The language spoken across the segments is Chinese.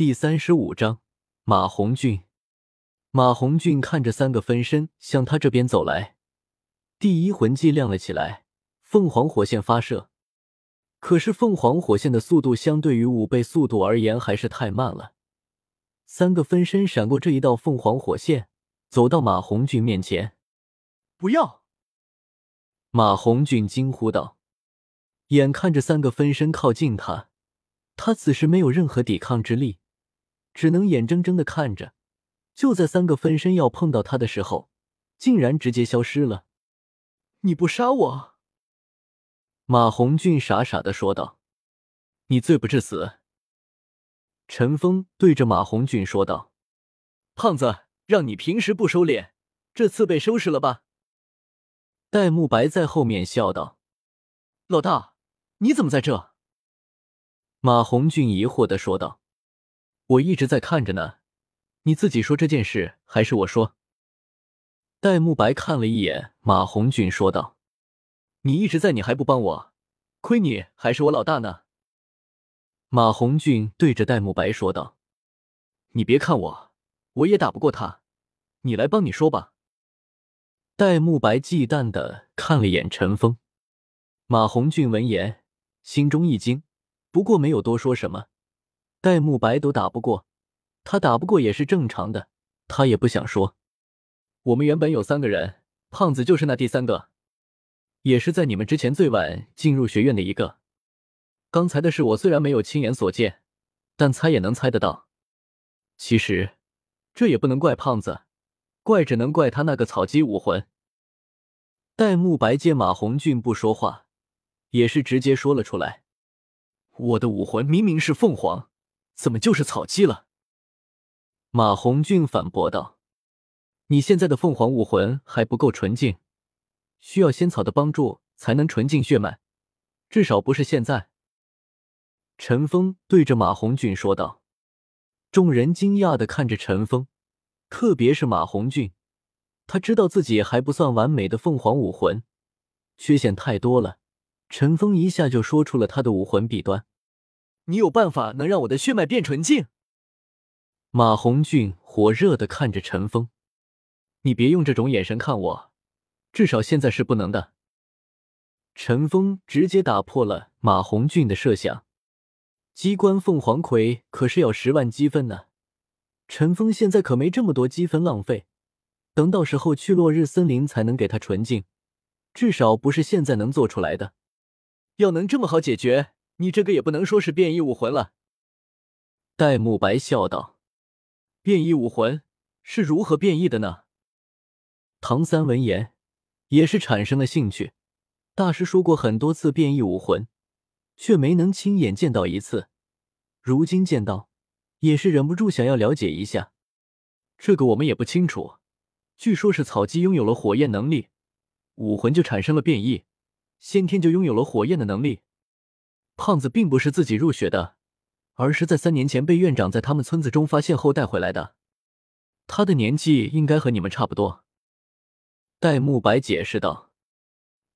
第三十五章马红俊。马红俊看着三个分身向他这边走来，第一魂技亮了起来，凤凰火线发射。可是凤凰火线的速度相对于五倍速度而言还是太慢了。三个分身闪过这一道凤凰火线，走到马红俊面前。不要！马红俊惊呼道。眼看着三个分身靠近他，他此时没有任何抵抗之力。只能眼睁睁的看着，就在三个分身要碰到他的时候，竟然直接消失了。你不杀我？马红俊傻傻的说道：“你罪不至死。”陈峰对着马红俊说道：“胖子，让你平时不收敛，这次被收拾了吧？”戴沐白在后面笑道：“老大，你怎么在这？”马红俊疑惑的说道。我一直在看着呢，你自己说这件事还是我说？戴沐白看了一眼马红俊，说道：“你一直在，你还不帮我？亏你还是我老大呢。”马红俊对着戴沐白说道：“你别看我，我也打不过他，你来帮你说吧。”戴沐白忌惮的看了眼陈峰，马红俊闻言心中一惊，不过没有多说什么。戴沐白都打不过，他打不过也是正常的。他也不想说。我们原本有三个人，胖子就是那第三个，也是在你们之前最晚进入学院的一个。刚才的事我虽然没有亲眼所见，但猜也能猜得到。其实，这也不能怪胖子，怪只能怪他那个草鸡武魂。戴沐白见马红俊不说话，也是直接说了出来：“我的武魂明明是凤凰。”怎么就是草鸡了？马红俊反驳道：“你现在的凤凰武魂还不够纯净，需要仙草的帮助才能纯净血脉，至少不是现在。”陈峰对着马红俊说道。众人惊讶的看着陈峰，特别是马红俊，他知道自己还不算完美的凤凰武魂，缺陷太多了。陈峰一下就说出了他的武魂弊端。你有办法能让我的血脉变纯净？马红俊火热的看着陈峰，你别用这种眼神看我，至少现在是不能的。陈峰直接打破了马红俊的设想。机关凤凰葵可是要十万积分呢，陈峰现在可没这么多积分浪费，等到时候去落日森林才能给他纯净，至少不是现在能做出来的。要能这么好解决？你这个也不能说是变异武魂了，戴沐白笑道：“变异武魂是如何变异的呢？”唐三闻言也是产生了兴趣。大师说过很多次变异武魂，却没能亲眼见到一次，如今见到，也是忍不住想要了解一下。这个我们也不清楚，据说是草鸡拥有了火焰能力，武魂就产生了变异，先天就拥有了火焰的能力。胖子并不是自己入学的，而是在三年前被院长在他们村子中发现后带回来的。他的年纪应该和你们差不多。戴沐白解释道：“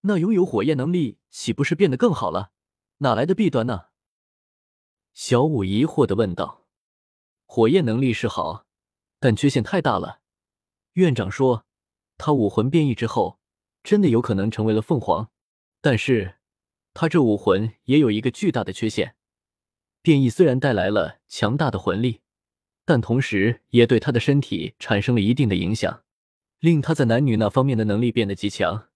那拥有火焰能力，岂不是变得更好了？哪来的弊端呢？”小五疑惑的问道：“火焰能力是好，但缺陷太大了。院长说，他武魂变异之后，真的有可能成为了凤凰，但是……”他这武魂也有一个巨大的缺陷，变异虽然带来了强大的魂力，但同时也对他的身体产生了一定的影响，令他在男女那方面的能力变得极强，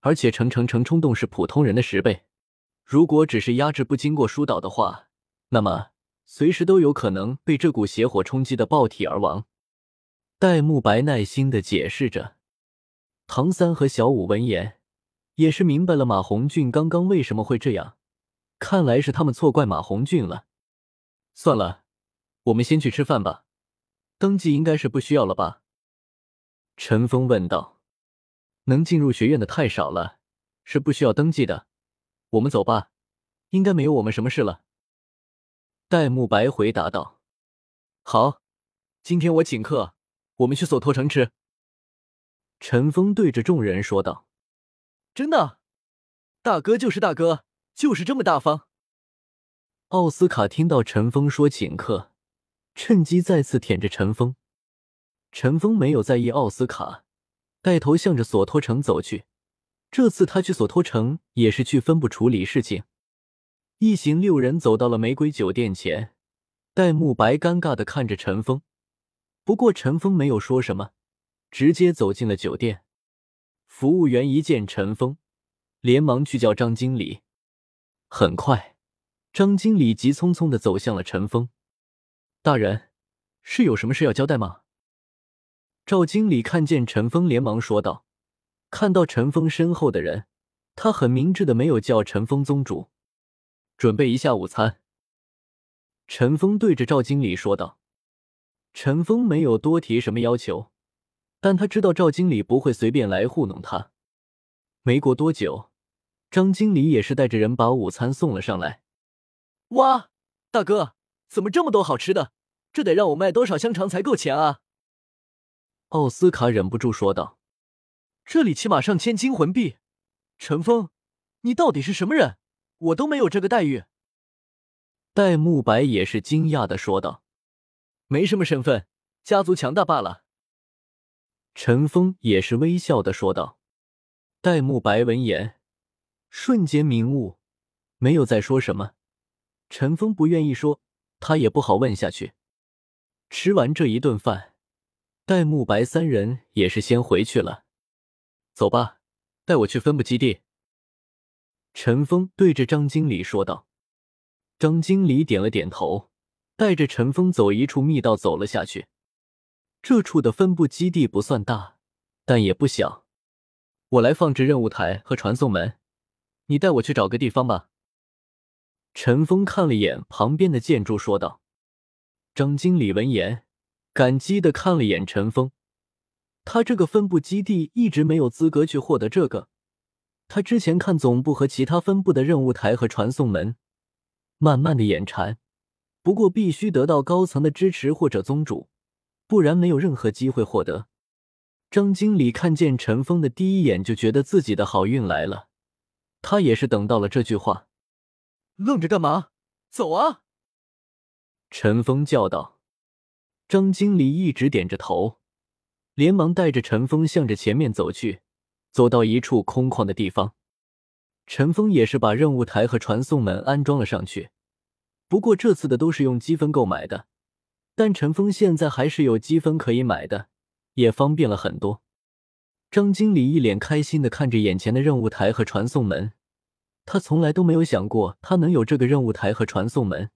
而且成成成冲动是普通人的十倍。如果只是压制不经过疏导的话，那么随时都有可能被这股邪火冲击的爆体而亡。戴沐白耐心的解释着，唐三和小五闻言。也是明白了马红俊刚刚为什么会这样，看来是他们错怪马红俊了。算了，我们先去吃饭吧。登记应该是不需要了吧？陈峰问道。能进入学院的太少了，是不需要登记的。我们走吧，应该没有我们什么事了。戴沐白回答道。好，今天我请客，我们去索托城吃。陈峰对着众人说道。真的，大哥就是大哥，就是这么大方。奥斯卡听到陈峰说请客，趁机再次舔着陈峰。陈峰没有在意奥斯卡，带头向着索托城走去。这次他去索托城也是去分部处理事情。一行六人走到了玫瑰酒店前，戴沐白尴尬的看着陈峰，不过陈峰没有说什么，直接走进了酒店。服务员一见陈峰，连忙去叫张经理。很快，张经理急匆匆的走向了陈峰。大人，是有什么事要交代吗？赵经理看见陈峰，连忙说道：“看到陈峰身后的人，他很明智的没有叫陈峰宗主，准备一下午餐。”陈峰对着赵经理说道。陈峰没有多提什么要求，但他知道赵经理不会随便来糊弄他。没过多久，张经理也是带着人把午餐送了上来。哇，大哥，怎么这么多好吃的？这得让我卖多少香肠才够钱啊？奥斯卡忍不住说道：“这里起码上千金魂币，陈峰，你到底是什么人？我都没有这个待遇。”戴沐白也是惊讶的说道：“没什么身份，家族强大罢了。”陈峰也是微笑的说道。戴沐白闻言，瞬间明悟，没有再说什么。陈峰不愿意说，他也不好问下去。吃完这一顿饭。戴沐白三人也是先回去了，走吧，带我去分部基地。陈峰对着张经理说道。张经理点了点头，带着陈峰走一处密道走了下去。这处的分部基地不算大，但也不小。我来放置任务台和传送门，你带我去找个地方吧。陈峰看了眼旁边的建筑，说道。张经理闻言。感激的看了眼陈峰，他这个分部基地一直没有资格去获得这个。他之前看总部和其他分部的任务台和传送门，慢慢的眼馋。不过必须得到高层的支持或者宗主，不然没有任何机会获得。张经理看见陈峰的第一眼就觉得自己的好运来了，他也是等到了这句话。愣着干嘛？走啊！陈峰叫道。张经理一直点着头，连忙带着陈峰向着前面走去。走到一处空旷的地方，陈峰也是把任务台和传送门安装了上去。不过这次的都是用积分购买的，但陈峰现在还是有积分可以买的，也方便了很多。张经理一脸开心的看着眼前的任务台和传送门，他从来都没有想过他能有这个任务台和传送门。